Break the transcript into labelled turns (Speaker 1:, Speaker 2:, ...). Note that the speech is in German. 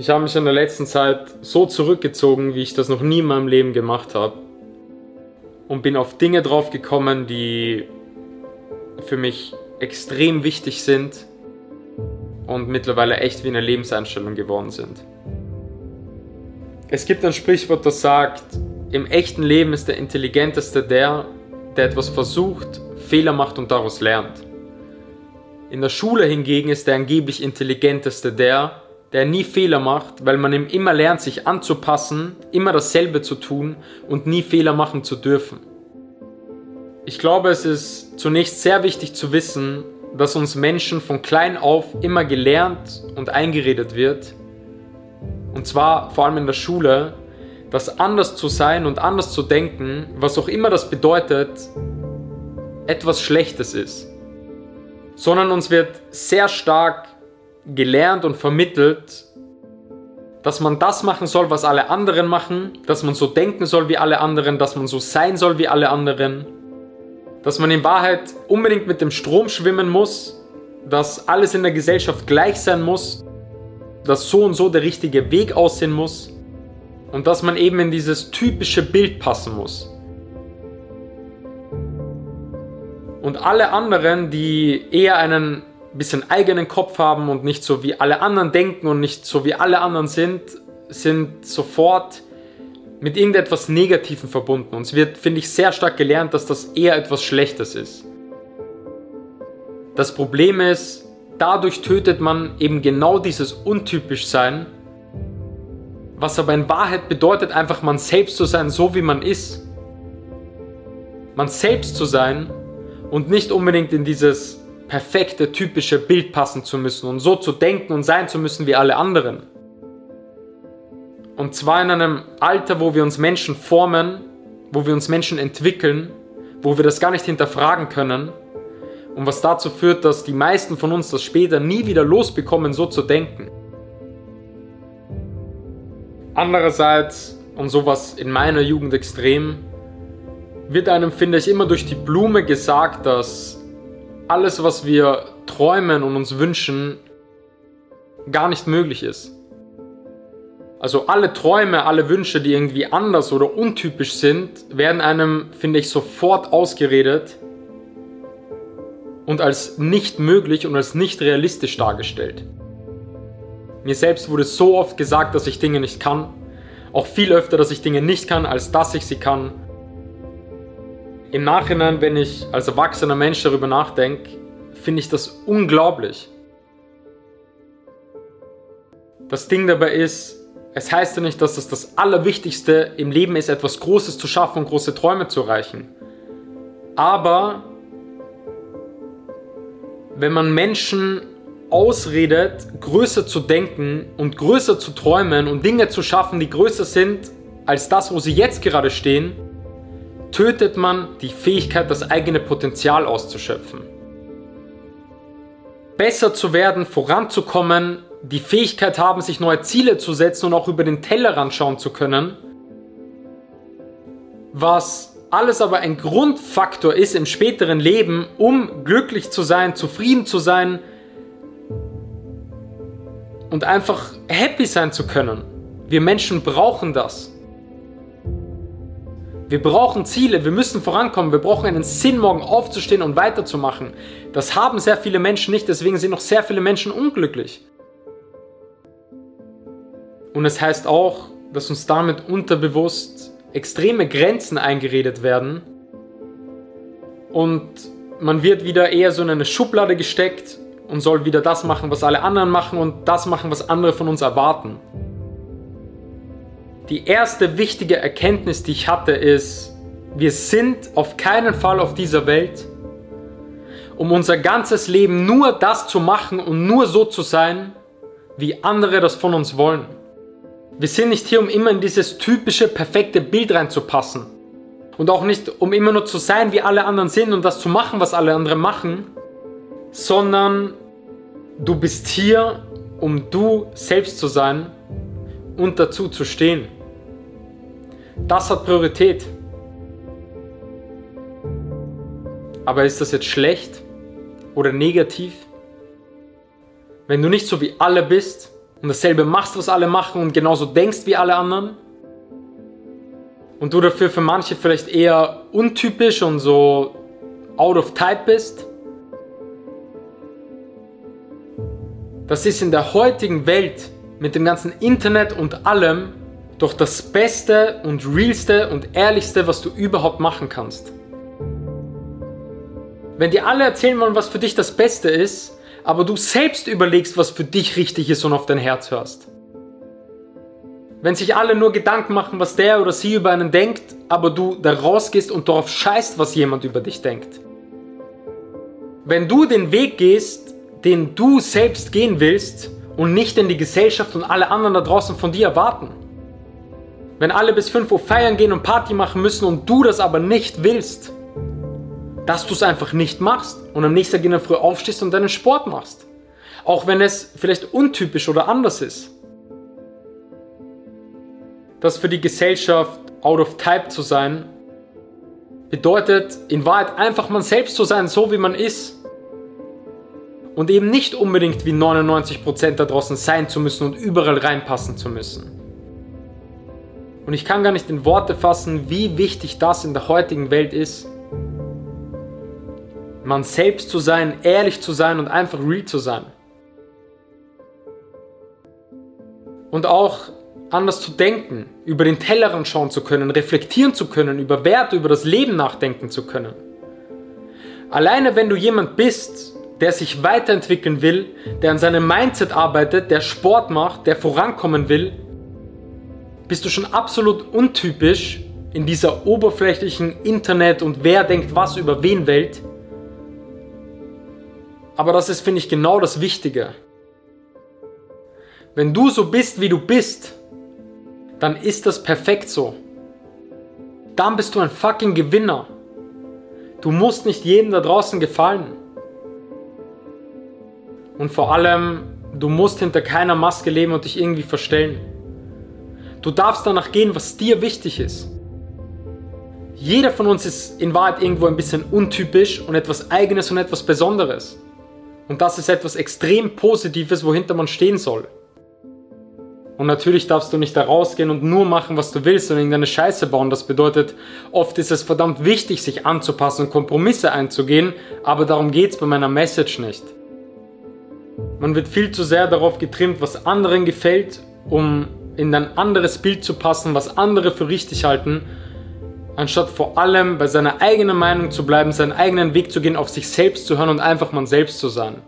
Speaker 1: Ich habe mich in der letzten Zeit so zurückgezogen, wie ich das noch nie in meinem Leben gemacht habe. Und bin auf Dinge drauf gekommen, die für mich extrem wichtig sind und mittlerweile echt wie eine Lebenseinstellung geworden sind. Es gibt ein Sprichwort, das sagt, im echten Leben ist der Intelligenteste der, der etwas versucht, Fehler macht und daraus lernt. In der Schule hingegen ist der angeblich Intelligenteste der, der nie Fehler macht, weil man ihm immer lernt, sich anzupassen, immer dasselbe zu tun und nie Fehler machen zu dürfen. Ich glaube, es ist zunächst sehr wichtig zu wissen, dass uns Menschen von klein auf immer gelernt und eingeredet wird, und zwar vor allem in der Schule, dass anders zu sein und anders zu denken, was auch immer das bedeutet, etwas Schlechtes ist. Sondern uns wird sehr stark gelernt und vermittelt, dass man das machen soll, was alle anderen machen, dass man so denken soll wie alle anderen, dass man so sein soll wie alle anderen, dass man in Wahrheit unbedingt mit dem Strom schwimmen muss, dass alles in der Gesellschaft gleich sein muss, dass so und so der richtige Weg aussehen muss und dass man eben in dieses typische Bild passen muss. Und alle anderen, die eher einen bisschen eigenen Kopf haben und nicht so wie alle anderen denken und nicht so wie alle anderen sind, sind sofort mit irgendetwas Negativem verbunden. Und es wird, finde ich, sehr stark gelernt, dass das eher etwas Schlechtes ist. Das Problem ist, dadurch tötet man eben genau dieses Untypischsein, was aber in Wahrheit bedeutet, einfach man selbst zu sein, so wie man ist. Man selbst zu sein und nicht unbedingt in dieses perfekte, typische Bild passen zu müssen und so zu denken und sein zu müssen wie alle anderen. Und zwar in einem Alter, wo wir uns Menschen formen, wo wir uns Menschen entwickeln, wo wir das gar nicht hinterfragen können und was dazu führt, dass die meisten von uns das später nie wieder losbekommen, so zu denken. Andererseits, und sowas in meiner Jugend extrem, wird einem, finde ich, immer durch die Blume gesagt, dass alles, was wir träumen und uns wünschen, gar nicht möglich ist. Also alle Träume, alle Wünsche, die irgendwie anders oder untypisch sind, werden einem, finde ich, sofort ausgeredet und als nicht möglich und als nicht realistisch dargestellt. Mir selbst wurde so oft gesagt, dass ich Dinge nicht kann. Auch viel öfter, dass ich Dinge nicht kann, als dass ich sie kann. Im Nachhinein, wenn ich als erwachsener Mensch darüber nachdenke, finde ich das unglaublich. Das Ding dabei ist, es heißt ja nicht, dass das das Allerwichtigste im Leben ist, etwas Großes zu schaffen und große Träume zu erreichen. Aber wenn man Menschen ausredet, größer zu denken und größer zu träumen und Dinge zu schaffen, die größer sind als das, wo sie jetzt gerade stehen, tötet man die Fähigkeit, das eigene Potenzial auszuschöpfen. Besser zu werden, voranzukommen, die Fähigkeit haben, sich neue Ziele zu setzen und auch über den Tellerrand schauen zu können, was alles aber ein Grundfaktor ist im späteren Leben, um glücklich zu sein, zufrieden zu sein und einfach happy sein zu können. Wir Menschen brauchen das. Wir brauchen Ziele, wir müssen vorankommen, wir brauchen einen Sinn, morgen aufzustehen und weiterzumachen. Das haben sehr viele Menschen nicht, deswegen sind noch sehr viele Menschen unglücklich. Und es heißt auch, dass uns damit unterbewusst extreme Grenzen eingeredet werden und man wird wieder eher so in eine Schublade gesteckt und soll wieder das machen, was alle anderen machen und das machen, was andere von uns erwarten. Die erste wichtige Erkenntnis, die ich hatte, ist, wir sind auf keinen Fall auf dieser Welt, um unser ganzes Leben nur das zu machen und nur so zu sein, wie andere das von uns wollen. Wir sind nicht hier, um immer in dieses typische, perfekte Bild reinzupassen. Und auch nicht, um immer nur zu sein, wie alle anderen sind und das zu machen, was alle anderen machen, sondern du bist hier, um du selbst zu sein und dazu zu stehen. Das hat Priorität. Aber ist das jetzt schlecht oder negativ? Wenn du nicht so wie alle bist, und dasselbe machst, was alle machen und genauso denkst wie alle anderen und du dafür für manche vielleicht eher untypisch und so out of type bist. Das ist in der heutigen Welt mit dem ganzen Internet und allem doch das Beste und Realste und Ehrlichste, was du überhaupt machen kannst. Wenn dir alle erzählen wollen, was für dich das Beste ist, aber du selbst überlegst, was für dich richtig ist und auf dein Herz hörst. Wenn sich alle nur Gedanken machen, was der oder sie über einen denkt, aber du da rausgehst und darauf scheißt, was jemand über dich denkt. Wenn du den Weg gehst, den du selbst gehen willst und nicht den die Gesellschaft und alle anderen da draußen von dir erwarten. Wenn alle bis 5 Uhr feiern gehen und Party machen müssen und du das aber nicht willst, dass du es einfach nicht machst und am nächsten Tag in der Früh aufstehst und deinen Sport machst. Auch wenn es vielleicht untypisch oder anders ist. Das für die Gesellschaft out of type zu sein, bedeutet in Wahrheit einfach man selbst zu sein, so wie man ist. Und eben nicht unbedingt wie 99% da draußen sein zu müssen und überall reinpassen zu müssen. Und ich kann gar nicht in Worte fassen, wie wichtig das in der heutigen Welt ist, man selbst zu sein, ehrlich zu sein und einfach real zu sein. Und auch anders zu denken, über den Tellerrand schauen zu können, reflektieren zu können, über Werte, über das Leben nachdenken zu können. Alleine wenn du jemand bist, der sich weiterentwickeln will, der an seinem Mindset arbeitet, der Sport macht, der vorankommen will, bist du schon absolut untypisch in dieser oberflächlichen Internet und wer denkt was über wen Welt. Aber das ist, finde ich, genau das Wichtige. Wenn du so bist, wie du bist, dann ist das perfekt so. Dann bist du ein fucking Gewinner. Du musst nicht jedem da draußen gefallen. Und vor allem, du musst hinter keiner Maske leben und dich irgendwie verstellen. Du darfst danach gehen, was dir wichtig ist. Jeder von uns ist in Wahrheit irgendwo ein bisschen untypisch und etwas Eigenes und etwas Besonderes. Und das ist etwas extrem Positives, wohinter man stehen soll. Und natürlich darfst du nicht da rausgehen und nur machen, was du willst und irgendeine Scheiße bauen. Das bedeutet, oft ist es verdammt wichtig, sich anzupassen und Kompromisse einzugehen, aber darum geht es bei meiner Message nicht. Man wird viel zu sehr darauf getrimmt, was anderen gefällt, um in ein anderes Bild zu passen, was andere für richtig halten, anstatt vor allem bei seiner eigenen Meinung zu bleiben, seinen eigenen Weg zu gehen, auf sich selbst zu hören und einfach man selbst zu sein.